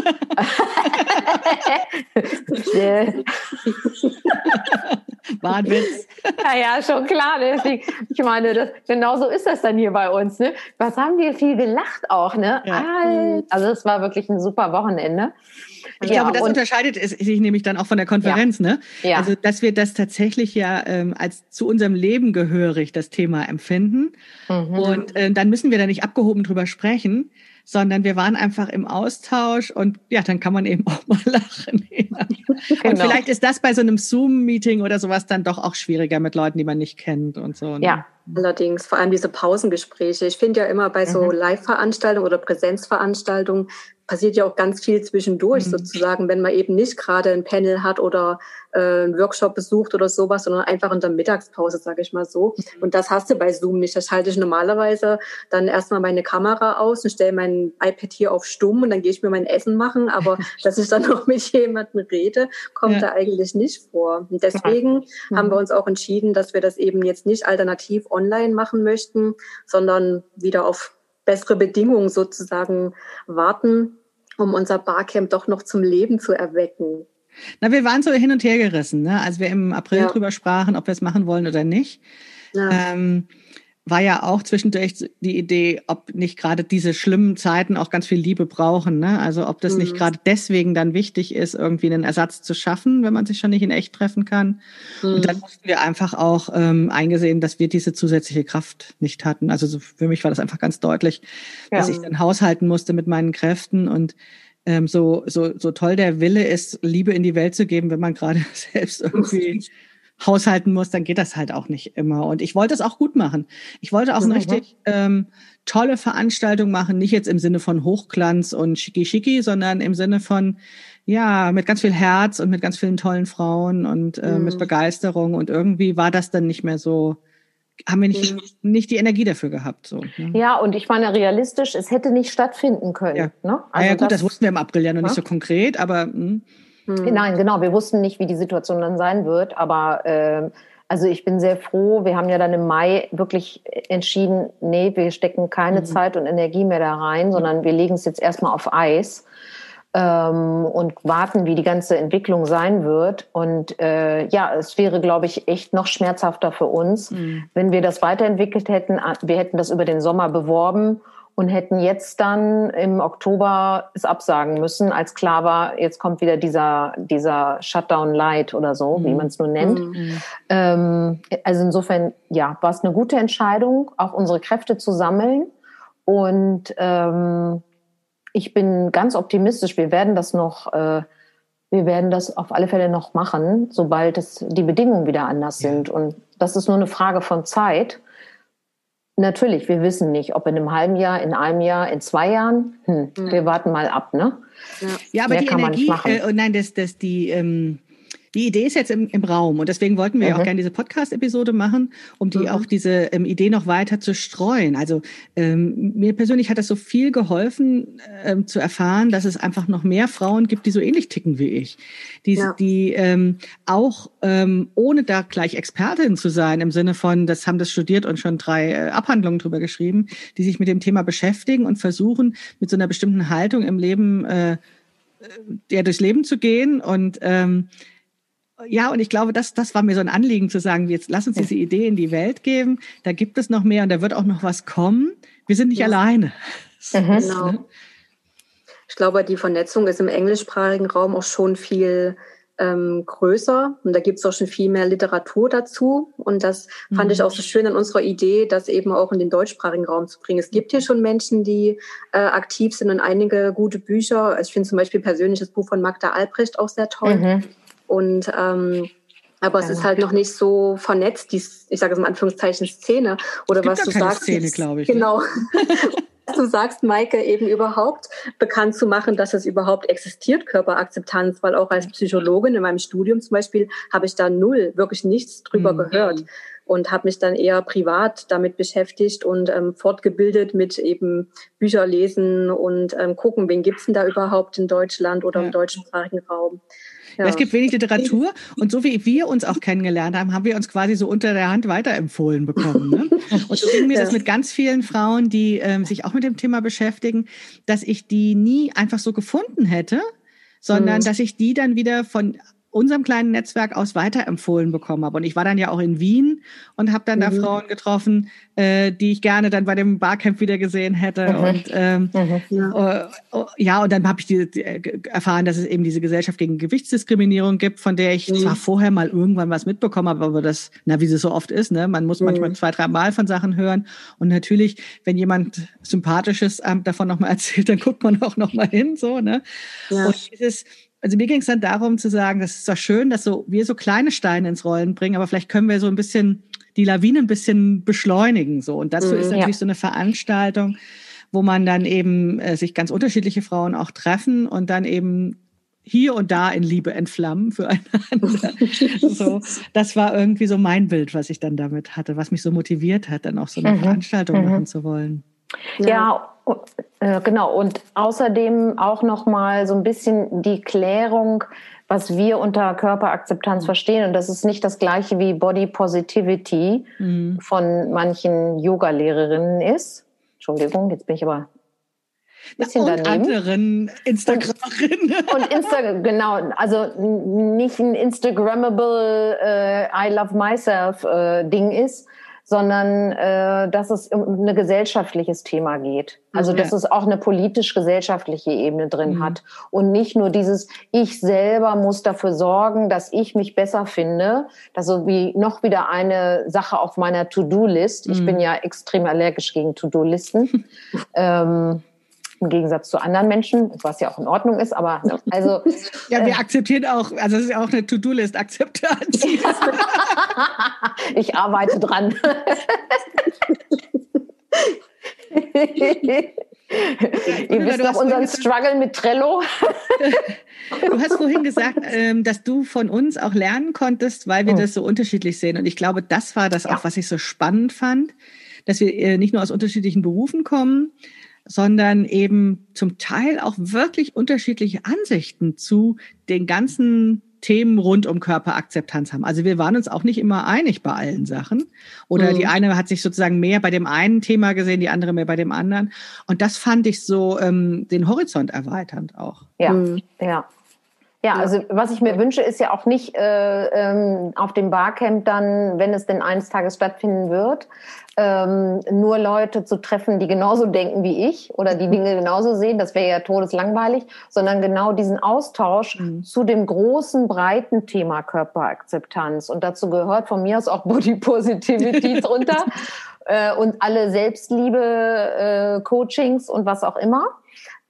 Speaker 1: War ein Witz.
Speaker 3: Ja, ja, schon klar. Deswegen, ich meine, das, genau so ist das dann hier bei uns. Ne? Was haben wir viel gelacht auch, ne? Ja. Also es war wirklich ein super Wochenende.
Speaker 1: Ich ja, glaube, das unterscheidet sich nämlich dann auch von der Konferenz, ja. ne? Ja. Also, dass wir das tatsächlich ja ähm, als zu unserem Leben gehörig das Thema empfinden. Mhm. Und äh, dann müssen wir da nicht abgehoben drüber sprechen, sondern wir waren einfach im Austausch und ja, dann kann man eben auch mal lachen. Genau. Und vielleicht ist das bei so einem Zoom-Meeting oder sowas dann doch auch schwieriger mit Leuten, die man nicht kennt und so.
Speaker 2: Ne? Ja, Allerdings, vor allem diese Pausengespräche. Ich finde ja immer bei so mhm. Live-Veranstaltungen oder Präsenzveranstaltungen passiert ja auch ganz viel zwischendurch mhm. sozusagen, wenn man eben nicht gerade ein Panel hat oder einen Workshop besucht oder sowas, sondern einfach in der Mittagspause, sage ich mal so. Mhm. Und das hast du bei Zoom nicht. Das schalte ich normalerweise dann erstmal meine Kamera aus und stelle mein iPad hier auf stumm und dann gehe ich mir mein Essen machen. Aber dass ich dann noch mit jemandem rede, kommt ja. da eigentlich nicht vor. Und deswegen mhm. haben wir uns auch entschieden, dass wir das eben jetzt nicht alternativ online machen möchten, sondern wieder auf bessere Bedingungen sozusagen warten, um unser Barcamp doch noch zum Leben zu erwecken.
Speaker 1: Na, wir waren so hin und her gerissen, ne? als wir im April ja. drüber sprachen, ob wir es machen wollen oder nicht. Ja. Ähm, war ja auch zwischendurch die Idee, ob nicht gerade diese schlimmen Zeiten auch ganz viel Liebe brauchen. Ne? Also ob das mhm. nicht gerade deswegen dann wichtig ist, irgendwie einen Ersatz zu schaffen, wenn man sich schon nicht in echt treffen kann. Mhm. Und dann mussten wir einfach auch ähm, eingesehen, dass wir diese zusätzliche Kraft nicht hatten. Also so für mich war das einfach ganz deutlich, ja. dass ich dann haushalten musste mit meinen Kräften und ähm, so, so, so toll der Wille ist, Liebe in die Welt zu geben, wenn man gerade selbst irgendwie haushalten muss, dann geht das halt auch nicht immer. Und ich wollte es auch gut machen. Ich wollte auch eine richtig ähm, tolle Veranstaltung machen, nicht jetzt im Sinne von Hochglanz und Schicki-Schicki, sondern im Sinne von, ja, mit ganz viel Herz und mit ganz vielen tollen Frauen und äh, mhm. mit Begeisterung. Und irgendwie war das dann nicht mehr so, haben wir nicht, mhm. nicht die Energie dafür gehabt. So,
Speaker 3: ne? Ja, und ich meine, realistisch, es hätte nicht stattfinden können.
Speaker 1: Ja, ne? also ja, gut, das, das, wussten wir im April ja noch ja? nicht so konkret, aber. Mh. Hm.
Speaker 3: Hm. Nein, genau. Wir wussten nicht, wie die Situation dann sein wird, aber äh, also ich bin sehr froh. Wir haben ja dann im Mai wirklich entschieden, nee, wir stecken keine mhm. Zeit und Energie mehr da rein, sondern wir legen es jetzt erstmal auf Eis ähm, und warten, wie die ganze Entwicklung sein wird. Und äh, ja, es wäre, glaube ich, echt noch schmerzhafter für uns, mhm. wenn wir das weiterentwickelt hätten. Wir hätten das über den Sommer beworben und hätten jetzt dann im Oktober es absagen müssen, als klar war, jetzt kommt wieder dieser, dieser Shutdown Light oder so, mhm. wie man es nur nennt. Mhm. Ähm, also insofern, ja, war es eine gute Entscheidung, auch unsere Kräfte zu sammeln. Und ähm, ich bin ganz optimistisch. Wir werden das noch, äh, wir werden das auf alle Fälle noch machen, sobald es die Bedingungen wieder anders ja. sind. Und das ist nur eine Frage von Zeit. Natürlich, wir wissen nicht, ob in einem halben Jahr, in einem Jahr, in zwei Jahren. Hm, mhm. Wir warten mal ab, ne?
Speaker 1: Ja, ja aber Mehr die Energie, äh, nein, das, das die ähm, die Idee ist jetzt im, im Raum und deswegen wollten wir mhm. auch gerne diese Podcast-Episode machen, um die mhm. auch diese ähm, Idee noch weiter zu streuen. Also ähm, mir persönlich hat das so viel geholfen ähm, zu erfahren, dass es einfach noch mehr Frauen gibt, die so ähnlich ticken wie ich, die, ja. die ähm, auch ähm, ohne da gleich Expertin zu sein im Sinne von, das haben das studiert und schon drei äh, Abhandlungen drüber geschrieben, die sich mit dem Thema beschäftigen und versuchen mit so einer bestimmten Haltung im Leben äh, ja, durchs Leben zu gehen und ähm, ja, und ich glaube, das, das war mir so ein Anliegen zu sagen, jetzt lass uns diese Idee in die Welt geben. Da gibt es noch mehr und da wird auch noch was kommen. Wir sind nicht ja. alleine.
Speaker 2: Mhm. Genau. Ich glaube, die Vernetzung ist im englischsprachigen Raum auch schon viel ähm, größer und da gibt es auch schon viel mehr Literatur dazu. Und das mhm. fand ich mhm. auch so schön an unserer Idee, das eben auch in den deutschsprachigen Raum zu bringen. Es gibt hier schon Menschen, die äh, aktiv sind und einige gute Bücher. Ich finde zum Beispiel persönlich das Buch von Magda Albrecht auch sehr toll. Mhm. Und ähm, aber es ja. ist halt noch nicht so vernetzt, die, ich sage es in Anführungszeichen, Szene. Oder was du sagst.
Speaker 1: Szene, glaube ich.
Speaker 2: Ne? Genau. was du sagst, Maike, eben überhaupt bekannt zu machen, dass es überhaupt existiert, Körperakzeptanz, weil auch als Psychologin in meinem Studium zum Beispiel habe ich da null, wirklich nichts drüber mhm. gehört und habe mich dann eher privat damit beschäftigt und ähm, fortgebildet mit eben Bücher lesen und ähm, gucken, wen gibt's denn da überhaupt in Deutschland oder ja. im deutschsprachigen Raum.
Speaker 1: Ja. Es gibt wenig Literatur und so wie wir uns auch kennengelernt haben, haben wir uns quasi so unter der Hand weiterempfohlen bekommen. Ne? Und so ging mir ja. das mit ganz vielen Frauen, die ähm, sich auch mit dem Thema beschäftigen, dass ich die nie einfach so gefunden hätte, sondern mhm. dass ich die dann wieder von unserem kleinen Netzwerk aus weiterempfohlen bekommen habe. Und ich war dann ja auch in Wien und habe dann mhm. da Frauen getroffen, äh, die ich gerne dann bei dem Barcamp wieder gesehen hätte. Mhm. Und ähm, mhm. ja. Uh, ja, und dann habe ich die, die, äh, erfahren, dass es eben diese Gesellschaft gegen Gewichtsdiskriminierung gibt, von der ich mhm. zwar vorher mal irgendwann was mitbekommen habe, aber das, na, wie es so oft ist, ne, man muss manchmal mhm. zwei, drei Mal von Sachen hören. Und natürlich, wenn jemand Sympathisches ähm, davon nochmal erzählt, dann guckt man auch nochmal hin, so, ne. Ja. Und dieses, also mir ging es dann darum zu sagen, das ist doch schön, dass so wir so kleine Steine ins Rollen bringen, aber vielleicht können wir so ein bisschen die Lawine ein bisschen beschleunigen so. Und dazu mhm, ist natürlich ja. so eine Veranstaltung, wo man dann eben äh, sich ganz unterschiedliche Frauen auch treffen und dann eben hier und da in Liebe entflammen füreinander. so, das war irgendwie so mein Bild, was ich dann damit hatte, was mich so motiviert hat, dann auch so eine mhm. Veranstaltung mhm. machen zu wollen.
Speaker 3: Ja äh, genau. Und außerdem auch noch mal so ein bisschen die Klärung, was wir unter Körperakzeptanz mhm. verstehen. Und das ist nicht das gleiche wie Body Positivity mhm. von manchen Yoga-Lehrerinnen ist. Entschuldigung, jetzt bin ich aber
Speaker 1: bisschen und daneben. anderen Instagramerinnen.
Speaker 3: Und, und Insta genau, also nicht ein Instagrammable äh, I love myself äh, Ding ist, sondern äh, dass es um ein gesellschaftliches Thema geht. Also mhm. dass es auch eine politisch-gesellschaftliche Ebene drin mhm. hat und nicht nur dieses Ich selber muss dafür sorgen, dass ich mich besser finde. Das ist so wie noch wieder eine Sache auf meiner To-Do-List. Ich bin mhm. ja extrem allergisch gegen To-Do-Listen. ähm, im Gegensatz zu anderen Menschen, was ja auch in Ordnung ist, aber also.
Speaker 1: ja, wir äh, akzeptieren auch, also es ist ja auch eine To-Do-List-Akzeptanz.
Speaker 3: ich arbeite dran. Ihr wisst doch unseren Struggle mit Trello.
Speaker 1: Du hast vorhin gesagt, ähm, dass du von uns auch lernen konntest, weil wir oh. das so unterschiedlich sehen. Und ich glaube, das war das auch, was ich so spannend fand, dass wir äh, nicht nur aus unterschiedlichen Berufen kommen, sondern eben zum Teil auch wirklich unterschiedliche Ansichten zu den ganzen Themen rund um Körperakzeptanz haben. Also wir waren uns auch nicht immer einig bei allen Sachen. Oder mhm. die eine hat sich sozusagen mehr bei dem einen Thema gesehen, die andere mehr bei dem anderen. Und das fand ich so ähm, den Horizont erweiternd auch.
Speaker 3: Ja, mhm. ja. Ja, also was ich mir wünsche, ist ja auch nicht äh, ähm, auf dem Barcamp dann, wenn es denn eines Tages stattfinden wird, ähm, nur Leute zu treffen, die genauso denken wie ich oder die Dinge genauso sehen, das wäre ja todeslangweilig, sondern genau diesen Austausch mhm. zu dem großen, breiten Thema Körperakzeptanz. Und dazu gehört von mir aus auch Body Positivity drunter äh, und alle Selbstliebe-Coachings äh, und was auch immer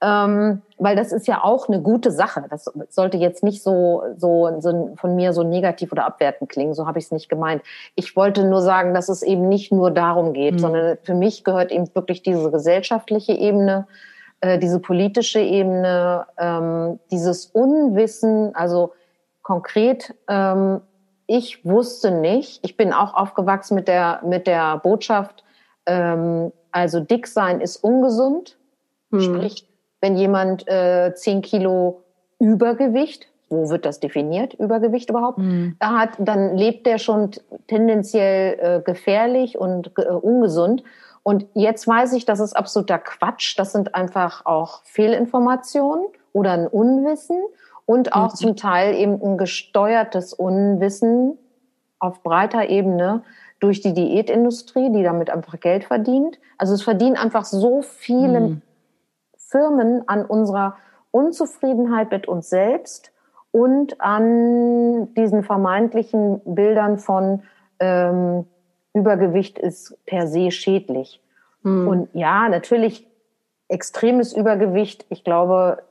Speaker 3: ähm, weil das ist ja auch eine gute Sache. Das sollte jetzt nicht so, so, so von mir so negativ oder abwertend klingen. So habe ich es nicht gemeint. Ich wollte nur sagen, dass es eben nicht nur darum geht, mhm. sondern für mich gehört eben wirklich diese gesellschaftliche Ebene, äh, diese politische Ebene, ähm, dieses Unwissen, also konkret, ähm, ich wusste nicht, ich bin auch aufgewachsen mit der, mit der Botschaft, ähm, also dick sein ist ungesund, mhm. sprich wenn jemand äh, 10 Kilo Übergewicht, wo wird das definiert, Übergewicht überhaupt, mhm. hat, dann lebt der schon tendenziell äh, gefährlich und äh, ungesund. Und jetzt weiß ich, das ist absoluter Quatsch. Das sind einfach auch Fehlinformationen oder ein Unwissen und auch mhm. zum Teil eben ein gesteuertes Unwissen auf breiter Ebene durch die Diätindustrie, die damit einfach Geld verdient. Also es verdienen einfach so viele mhm. Firmen an unserer Unzufriedenheit mit uns selbst und an diesen vermeintlichen Bildern von ähm, Übergewicht ist per se schädlich. Mhm. Und ja, natürlich extremes Übergewicht. Ich glaube,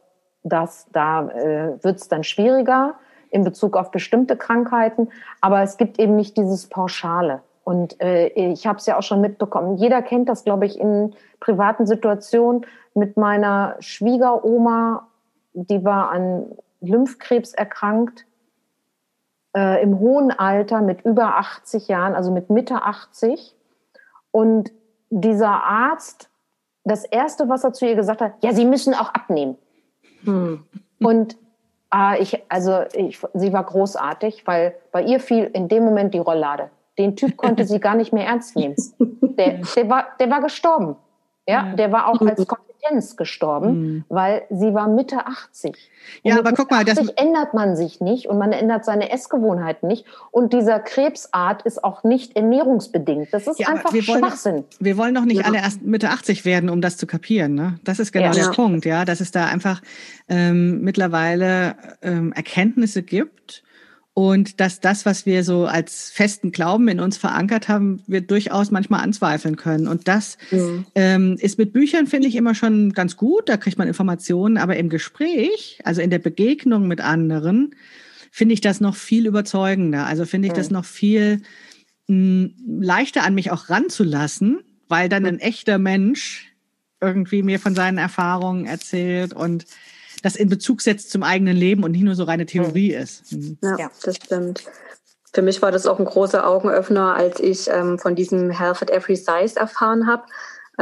Speaker 3: dass da äh, wird es dann schwieriger in Bezug auf bestimmte Krankheiten. Aber es gibt eben nicht dieses Pauschale. Und äh, ich habe es ja auch schon mitbekommen. Jeder kennt das, glaube ich, in privaten Situationen mit meiner Schwiegeroma, die war an Lymphkrebs erkrankt, äh, im hohen Alter mit über 80 Jahren, also mit Mitte 80. Und dieser Arzt, das Erste, was er zu ihr gesagt hat, ja, Sie müssen auch abnehmen. Hm. Und äh, ich, also ich, sie war großartig, weil bei ihr fiel in dem Moment die Rolllade. Den Typ konnte sie gar nicht mehr ernst nehmen. Der, der, war, der war gestorben. Ja, der war auch als Kompetenz gestorben, mhm. weil sie war Mitte 80. Und
Speaker 1: ja, aber guck mal,
Speaker 3: das ändert man sich nicht und man ändert seine Essgewohnheiten nicht. Und dieser Krebsart ist auch nicht ernährungsbedingt. Das ist ja, einfach wir Schwachsinn.
Speaker 1: Wollen, wir wollen doch nicht ja. alle erst Mitte 80 werden, um das zu kapieren. Ne? Das ist genau ja. der Punkt, ja, dass es da einfach ähm, mittlerweile ähm, Erkenntnisse gibt und dass das, was wir so als festen Glauben in uns verankert haben, wir durchaus manchmal anzweifeln können. Und das mhm. ähm, ist mit Büchern, finde ich, immer schon ganz gut. Da kriegt man Informationen. Aber im Gespräch, also in der Begegnung mit anderen, finde ich das noch viel überzeugender. Also finde ich mhm. das noch viel mh, leichter an mich auch ranzulassen, weil dann ein echter Mensch irgendwie mir von seinen Erfahrungen erzählt und das in Bezug setzt zum eigenen Leben und nicht nur so reine Theorie mhm. ist.
Speaker 2: Mhm. Ja, das stimmt. Für mich war das auch ein großer Augenöffner, als ich ähm, von diesem Health at Every Size erfahren habe.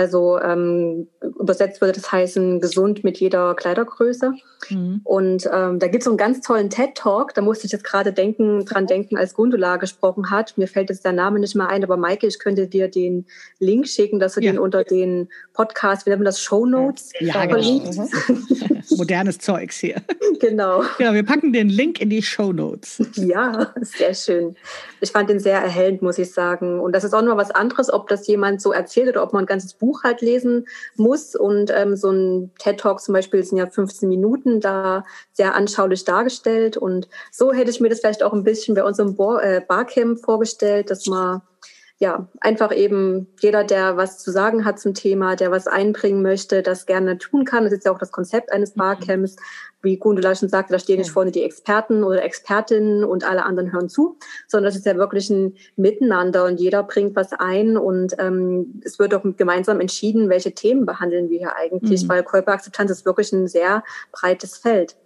Speaker 2: Also ähm, übersetzt würde das heißen, gesund mit jeder Kleidergröße. Mhm. Und ähm, da gibt es so einen ganz tollen TED-Talk, da musste ich jetzt gerade denken, dran denken, als Gundula gesprochen hat. Mir fällt jetzt der Name nicht mehr ein, aber Maike, ich könnte dir den Link schicken, dass du ja. den unter den Podcast, wie nennt man das, Show Notes
Speaker 1: ja, genau. Mhm. Modernes Zeugs hier.
Speaker 2: Genau.
Speaker 1: Genau, wir packen den Link in die Show Notes.
Speaker 2: Ja, sehr schön. Ich fand den sehr erhellend, muss ich sagen. Und das ist auch noch was anderes, ob das jemand so erzählt oder ob man ein ganzes Buch halt lesen muss. Und ähm, so ein TED-Talk zum Beispiel sind ja 15 Minuten da sehr anschaulich dargestellt. Und so hätte ich mir das vielleicht auch ein bisschen bei unserem äh, Barcamp vorgestellt, dass man ja, einfach eben jeder, der was zu sagen hat zum Thema, der was einbringen möchte, das gerne tun kann. Das ist ja auch das Konzept eines mhm. Barcamps. Wie Gundula schon sagte, da stehen nicht vorne die Experten oder Expertinnen und alle anderen hören zu, sondern das ist ja wirklich ein Miteinander und jeder bringt was ein und ähm, es wird auch gemeinsam entschieden, welche Themen behandeln wir hier eigentlich, mhm. weil Körperakzeptanz ist wirklich ein sehr breites Feld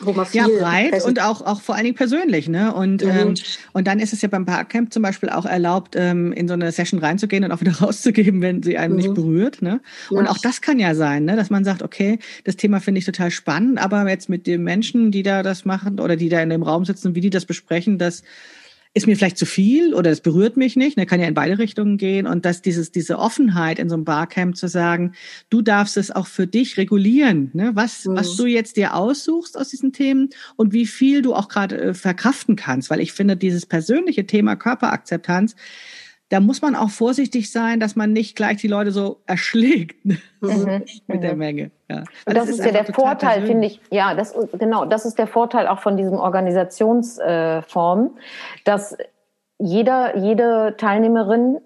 Speaker 1: wo man viel ja, breit und auch, auch vor allen Dingen persönlich. Ne? Und, mhm. ähm, und dann ist es ja beim Barcamp zum Beispiel auch erlaubt, ähm, in so eine Session reinzugehen und auch wieder rauszugeben, wenn sie einem mhm. nicht berührt. Ne? Ja. Und auch das kann ja sein, ne? dass man sagt, okay, das Thema finde ich total spannend, aber jetzt mit den Menschen, die da das machen oder die da in dem Raum sitzen, wie die das besprechen, das ist mir vielleicht zu viel oder es berührt mich nicht, ne, kann ja in beide Richtungen gehen und dass dieses, diese Offenheit in so einem Barcamp zu sagen, du darfst es auch für dich regulieren, ne, was, mhm. was du jetzt dir aussuchst aus diesen Themen und wie viel du auch gerade äh, verkraften kannst, weil ich finde, dieses persönliche Thema Körperakzeptanz, da muss man auch vorsichtig sein, dass man nicht gleich die Leute so erschlägt ne? mhm. mit der mhm. Menge.
Speaker 3: Ja. Und das, das ist, ist ja der Vorteil, finde ich. Ja, das genau, das ist der Vorteil auch von diesem Organisationsform, äh, dass jeder, jede Teilnehmerin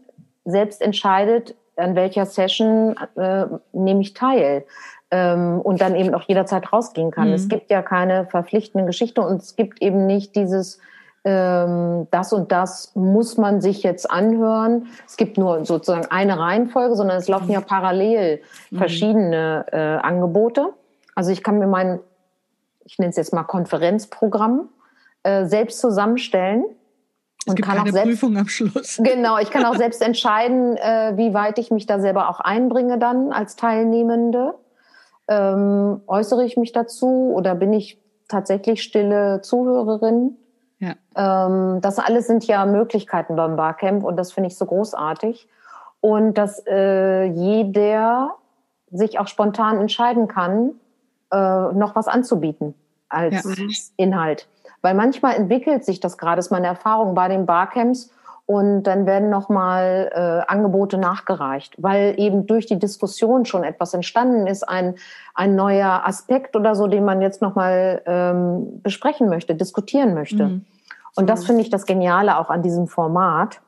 Speaker 3: selbst entscheidet, an welcher Session äh, nehme ich teil ähm, und dann eben auch jederzeit rausgehen kann. Mhm. Es gibt ja keine verpflichtende Geschichte und es gibt eben nicht dieses das und das muss man sich jetzt anhören. Es gibt nur sozusagen eine Reihenfolge, sondern es laufen ja parallel mhm. verschiedene äh, Angebote. Also ich kann mir mein, ich nenne es jetzt mal Konferenzprogramm, äh, selbst zusammenstellen.
Speaker 1: Es und gibt kann keine auch selbst, Prüfung am Schluss.
Speaker 3: Genau, ich kann auch selbst entscheiden, äh, wie weit ich mich da selber auch einbringe dann als Teilnehmende. Ähm, äußere ich mich dazu oder bin ich tatsächlich stille Zuhörerin? Ja. Ähm, das alles sind ja Möglichkeiten beim Barcamp und das finde ich so großartig. Und dass äh, jeder sich auch spontan entscheiden kann, äh, noch was anzubieten als ja. Inhalt. Weil manchmal entwickelt sich das gerade, ist meine Erfahrung bei den Barcamps und dann werden nochmal äh, Angebote nachgereicht, weil eben durch die Diskussion schon etwas entstanden ist, ein, ein neuer Aspekt oder so, den man jetzt nochmal ähm, besprechen möchte, diskutieren möchte. Mhm. Und das finde ich das Geniale auch an diesem Format.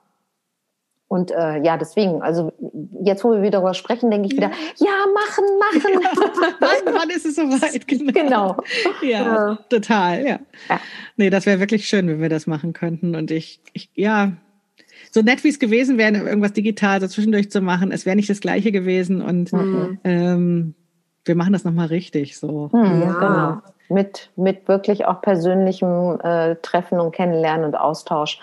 Speaker 3: Und äh, ja, deswegen, also jetzt, wo wir wieder darüber sprechen, denke ich wieder, ja, machen, machen.
Speaker 1: Ja, wann, wann ist es soweit? Genau. genau. Ja, ja, total, ja. ja. Nee, das wäre wirklich schön, wenn wir das machen könnten. Und ich, ich ja, so nett wie es gewesen wäre, irgendwas digital so zwischendurch zu machen, es wäre nicht das Gleiche gewesen und mhm. ähm, wir machen das nochmal richtig. So.
Speaker 3: Mhm, ja, genau. Mit, mit wirklich auch persönlichem äh, Treffen und Kennenlernen und Austausch.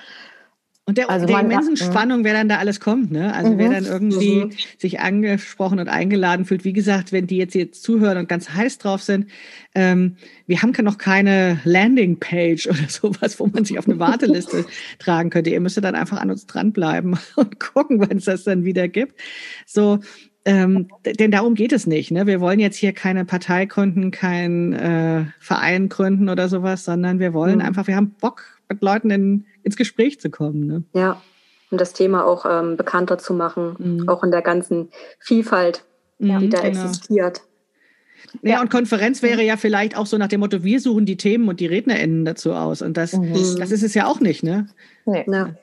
Speaker 1: Und der, also der immensen hat, mhm. Spannung, wer dann da alles kommt, ne? Also mhm. wer dann irgendwie mhm. sich angesprochen und eingeladen fühlt. Wie gesagt, wenn die jetzt jetzt zuhören und ganz heiß drauf sind, ähm, wir haben noch keine Landingpage oder sowas, wo man sich auf eine Warteliste tragen könnte. Ihr müsstet dann einfach an uns dranbleiben und gucken, wann es das dann wieder gibt. So, ähm, denn darum geht es nicht. Ne? Wir wollen jetzt hier keine Partei gründen, keinen äh, Verein gründen oder sowas, sondern wir wollen mhm. einfach, wir haben Bock, mit Leuten in, ins Gespräch zu kommen. Ne?
Speaker 2: Ja, um das Thema auch ähm, bekannter zu machen, mhm. auch in der ganzen Vielfalt, mhm, die da genau. existiert.
Speaker 1: Ja, ja, und Konferenz wäre ja vielleicht auch so nach dem Motto, wir suchen die Themen und die RednerInnen dazu aus. Und das, mhm. das ist es ja auch nicht, ne?
Speaker 3: Nee. Ja.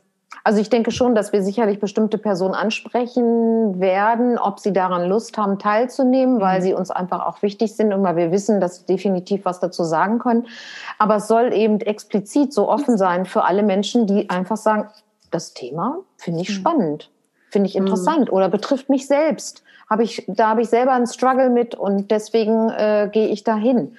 Speaker 3: Also ich denke schon, dass wir sicherlich bestimmte Personen ansprechen werden, ob sie daran Lust haben, teilzunehmen, weil mhm. sie uns einfach auch wichtig sind und weil wir wissen, dass sie definitiv was dazu sagen können. Aber es soll eben explizit so offen sein für alle Menschen, die einfach sagen, das Thema finde ich mhm. spannend, finde ich mhm. interessant oder betrifft mich selbst. Hab ich, da habe ich selber einen Struggle mit und deswegen äh, gehe ich dahin.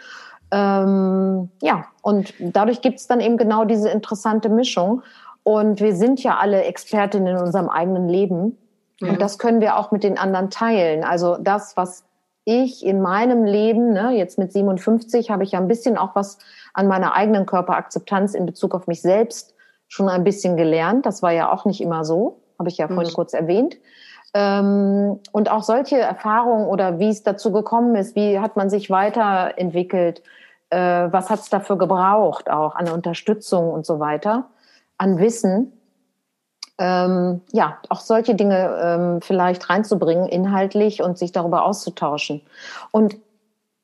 Speaker 3: Ähm, ja, und dadurch gibt es dann eben genau diese interessante Mischung. Und wir sind ja alle Expertinnen in unserem eigenen Leben. Ja. Und das können wir auch mit den anderen teilen. Also das, was ich in meinem Leben, ne, jetzt mit 57, habe ich ja ein bisschen auch was an meiner eigenen Körperakzeptanz in Bezug auf mich selbst schon ein bisschen gelernt. Das war ja auch nicht immer so, habe ich ja vorhin mhm. kurz erwähnt. Ähm, und auch solche Erfahrungen oder wie es dazu gekommen ist, wie hat man sich weiterentwickelt, äh, was hat es dafür gebraucht, auch an Unterstützung und so weiter, an Wissen. Ähm, ja, auch solche Dinge ähm, vielleicht reinzubringen, inhaltlich und sich darüber auszutauschen. Und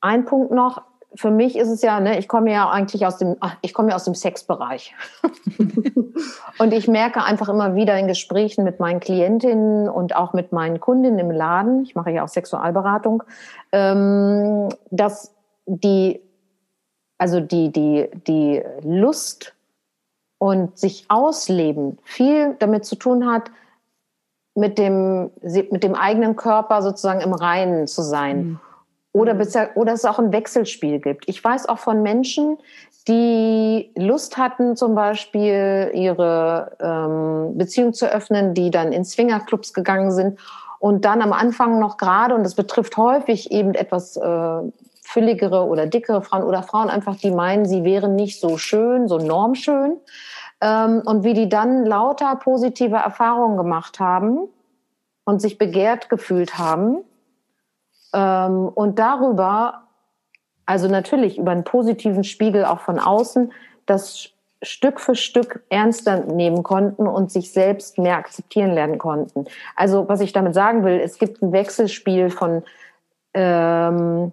Speaker 3: ein Punkt noch, für mich ist es ja, ne, ich komme ja eigentlich aus dem, ach, ich komme ja aus dem Sexbereich. und ich merke einfach immer wieder in Gesprächen mit meinen Klientinnen und auch mit meinen Kundinnen im Laden, ich mache ja auch Sexualberatung, ähm, dass die, also die, die, die Lust und sich ausleben viel damit zu tun hat, mit dem, mit dem eigenen Körper sozusagen im Reinen zu sein. Mhm oder, mhm. oder es auch ein Wechselspiel gibt. Ich weiß auch von Menschen, die Lust hatten, zum Beispiel ihre ähm, Beziehung zu öffnen, die dann in Swingerclubs gegangen sind und dann am Anfang noch gerade, und das betrifft häufig eben etwas äh, fülligere oder dickere Frauen oder Frauen einfach, die meinen, sie wären nicht so schön, so normschön. Ähm, und wie die dann lauter positive Erfahrungen gemacht haben und sich begehrt gefühlt haben ähm, und darüber, also natürlich über einen positiven Spiegel auch von außen, das Stück für Stück ernster nehmen konnten und sich selbst mehr akzeptieren lernen konnten. Also was ich damit sagen will, es gibt ein Wechselspiel von ähm,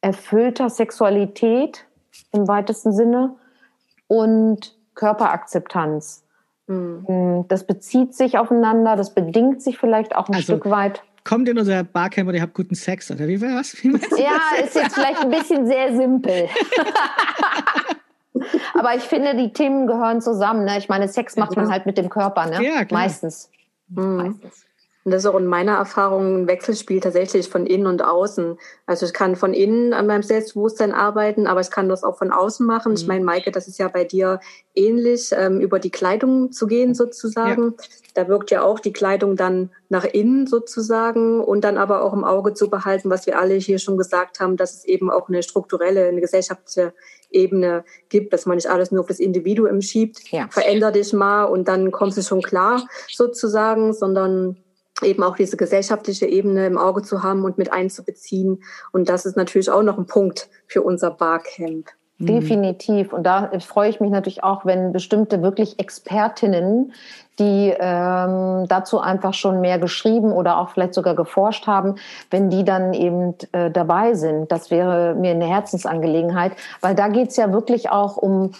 Speaker 3: erfüllter Sexualität im weitesten Sinne und Körperakzeptanz. Mhm. Das bezieht sich aufeinander, das bedingt sich vielleicht auch ein also, Stück weit
Speaker 1: kommt in unser Barcamp und ihr habt guten Sex, oder wie war das?
Speaker 3: ja, ist jetzt vielleicht ein bisschen sehr simpel. Aber ich finde, die Themen gehören zusammen. Ne? Ich meine, Sex macht man halt mit dem Körper, ne? Ja, klar. Meistens.
Speaker 2: Mhm. Meistens. Und das ist auch in meiner Erfahrung ein Wechselspiel tatsächlich von innen und außen. Also ich kann von innen an meinem Selbstbewusstsein arbeiten, aber ich kann das auch von außen machen. Mhm. Ich meine, Maike, das ist ja bei dir ähnlich, ähm, über die Kleidung zu gehen sozusagen. Ja. Da wirkt ja auch die Kleidung dann nach innen sozusagen und dann aber auch im Auge zu behalten, was wir alle hier schon gesagt haben, dass es eben auch eine strukturelle, eine gesellschaftliche Ebene gibt, dass man nicht alles nur auf das Individuum schiebt. Ja. Veränder dich mal und dann kommst du schon klar sozusagen, sondern eben auch diese gesellschaftliche Ebene im Auge zu haben und mit einzubeziehen. Und das ist natürlich auch noch ein Punkt für unser Barcamp.
Speaker 3: Mhm. Definitiv. Und da freue ich mich natürlich auch, wenn bestimmte wirklich Expertinnen, die ähm, dazu einfach schon mehr geschrieben oder auch vielleicht sogar geforscht haben, wenn die dann eben äh, dabei sind. Das wäre mir eine Herzensangelegenheit, weil da geht es ja wirklich auch um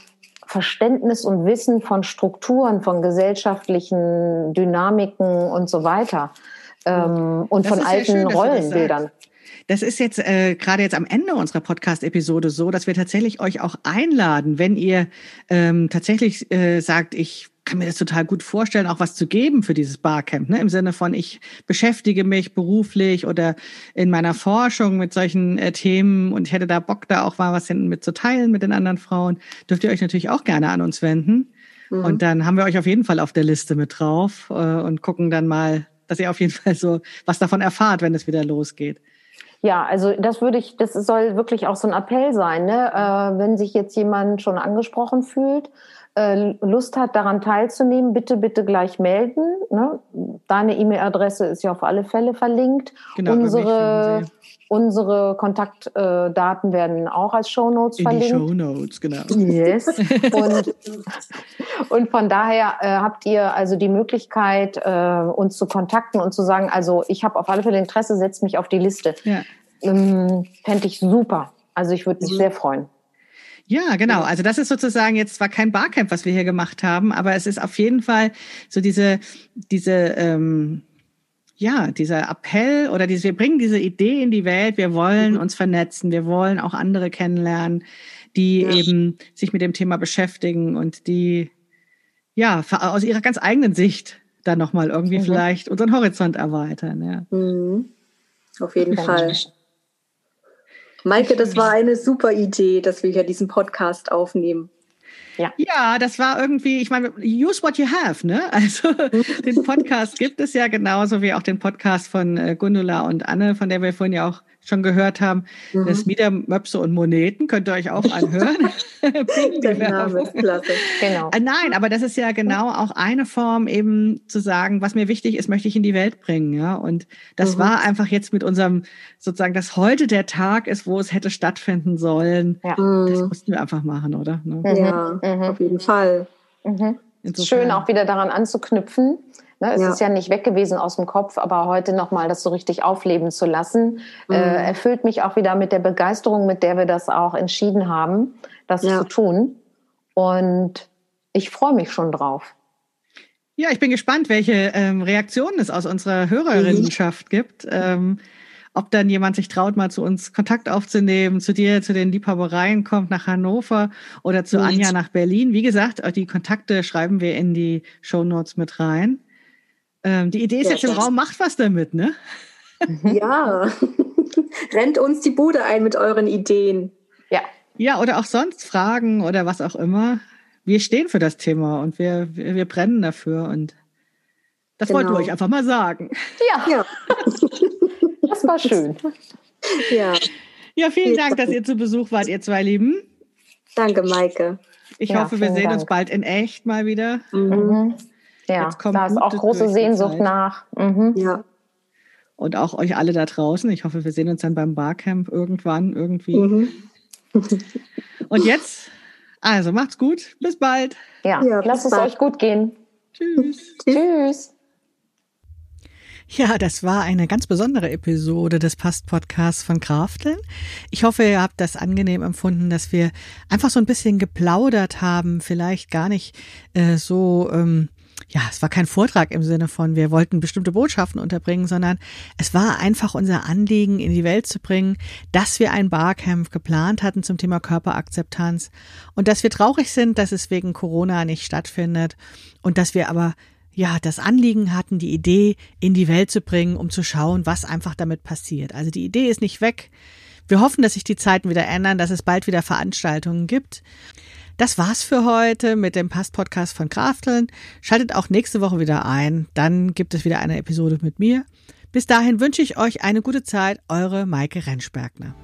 Speaker 3: Verständnis und Wissen von Strukturen, von gesellschaftlichen Dynamiken und so weiter ähm, und das von alten schön, Rollenbildern.
Speaker 1: Das ist jetzt äh, gerade jetzt am Ende unserer Podcast-Episode so, dass wir tatsächlich euch auch einladen, wenn ihr ähm, tatsächlich äh, sagt, ich kann mir das total gut vorstellen, auch was zu geben für dieses Barcamp, ne? im Sinne von, ich beschäftige mich beruflich oder in meiner Forschung mit solchen äh, Themen und ich hätte da Bock, da auch mal was hinten mit zu teilen mit den anderen Frauen, dürft ihr euch natürlich auch gerne an uns wenden. Mhm. Und dann haben wir euch auf jeden Fall auf der Liste mit drauf äh, und gucken dann mal, dass ihr auf jeden Fall so was davon erfahrt, wenn es wieder losgeht.
Speaker 3: Ja, also das würde ich, das soll wirklich auch so ein Appell sein, ne? Äh, wenn sich jetzt jemand schon angesprochen fühlt, äh, Lust hat, daran teilzunehmen, bitte, bitte gleich melden. Ne? Deine E-Mail-Adresse ist ja auf alle Fälle verlinkt. Genau, unsere, unsere Kontaktdaten werden auch als Shownotes In verlinkt.
Speaker 1: Die Shownotes, genau.
Speaker 3: Yes. Und, und von daher äh, habt ihr also die Möglichkeit, äh, uns zu kontakten und zu sagen, also ich habe auf alle Fälle Interesse, setzt mich auf die Liste. Ja. Ähm, Fände ich super. Also ich würde mich mhm. sehr freuen.
Speaker 1: Ja, genau. Also das ist sozusagen jetzt zwar kein Barcamp, was wir hier gemacht haben, aber es ist auf jeden Fall so diese, diese, ähm, ja, dieser Appell oder diese, wir bringen diese Idee in die Welt, wir wollen mhm. uns vernetzen, wir wollen auch andere kennenlernen, die ja. eben sich mit dem Thema beschäftigen und die, ja, aus ihrer ganz eigenen Sicht dann nochmal irgendwie mhm. vielleicht unseren Horizont erweitern. Ja.
Speaker 2: Mhm. Auf jeden Fall. Maike, das war eine super Idee, dass wir hier diesen Podcast aufnehmen.
Speaker 1: Ja. ja, das war irgendwie, ich meine, use what you have, ne? Also den Podcast gibt es ja genauso wie auch den Podcast von äh, Gundula und Anne, von der wir vorhin ja auch schon gehört haben. Mhm. Das Mieder, Möpse und Moneten könnt ihr euch auch anhören. Der Name ist klasse. Genau. Äh, nein, aber das ist ja genau auch eine Form, eben zu sagen, was mir wichtig ist, möchte ich in die Welt bringen. Ja, und das mhm. war einfach jetzt mit unserem sozusagen, dass heute der Tag ist, wo es hätte stattfinden sollen. Ja. Das mhm. mussten wir einfach machen, oder?
Speaker 2: Ne? Ja, mhm. auf jeden Fall.
Speaker 3: Mhm. Schön auch wieder daran anzuknüpfen. Ne, es ja. ist ja nicht weg gewesen aus dem Kopf, aber heute nochmal das so richtig aufleben zu lassen, äh, mhm. äh, erfüllt mich auch wieder mit der Begeisterung, mit der wir das auch entschieden haben, das ja. zu tun. Und ich freue mich schon drauf.
Speaker 1: Ja, ich bin gespannt, welche ähm, Reaktionen es aus unserer Hörerinnenschaft mhm. gibt. Ähm, ob dann jemand sich traut, mal zu uns Kontakt aufzunehmen, zu dir, zu den Liebhabereien kommt nach Hannover oder zu. Anja nach Berlin. Wie gesagt, die Kontakte schreiben wir in die Show Notes mit rein. Ähm, die Idee ist ja, jetzt im Raum, macht was damit, ne?
Speaker 2: Ja, rennt uns die Bude ein mit euren Ideen.
Speaker 1: Ja. Ja, oder auch sonst Fragen oder was auch immer. Wir stehen für das Thema und wir, wir, wir brennen dafür und das genau. wollten wir euch einfach mal sagen.
Speaker 3: Ja. ja. das war schön.
Speaker 1: Ja. Ja, vielen Dank, dass ihr zu Besuch wart, ihr zwei Lieben.
Speaker 2: Danke, Maike.
Speaker 1: Ich ja, hoffe, wir sehen Dank. uns bald in echt mal wieder.
Speaker 3: Mhm. Ja, da ist auch große Sehnsucht nach.
Speaker 2: Mhm. Ja.
Speaker 1: Und auch euch alle da draußen. Ich hoffe, wir sehen uns dann beim Barcamp irgendwann irgendwie. Mhm. Und jetzt, also macht's gut. Bis bald.
Speaker 3: Ja, ja lasst es euch gut gehen.
Speaker 1: Tschüss.
Speaker 3: Tschüss.
Speaker 1: Ja, das war eine ganz besondere Episode des Past-Podcasts von Krafteln. Ich hoffe, ihr habt das angenehm empfunden, dass wir einfach so ein bisschen geplaudert haben, vielleicht gar nicht äh, so ähm, ja, es war kein Vortrag im Sinne von, wir wollten bestimmte Botschaften unterbringen, sondern es war einfach unser Anliegen, in die Welt zu bringen, dass wir ein Barcamp geplant hatten zum Thema Körperakzeptanz und dass wir traurig sind, dass es wegen Corona nicht stattfindet und dass wir aber ja, das Anliegen hatten, die Idee in die Welt zu bringen, um zu schauen, was einfach damit passiert. Also die Idee ist nicht weg. Wir hoffen, dass sich die Zeiten wieder ändern, dass es bald wieder Veranstaltungen gibt. Das war's für heute mit dem Pass-Podcast von Krafteln. Schaltet auch nächste Woche wieder ein. Dann gibt es wieder eine Episode mit mir. Bis dahin wünsche ich euch eine gute Zeit. Eure Maike Rentschbergner.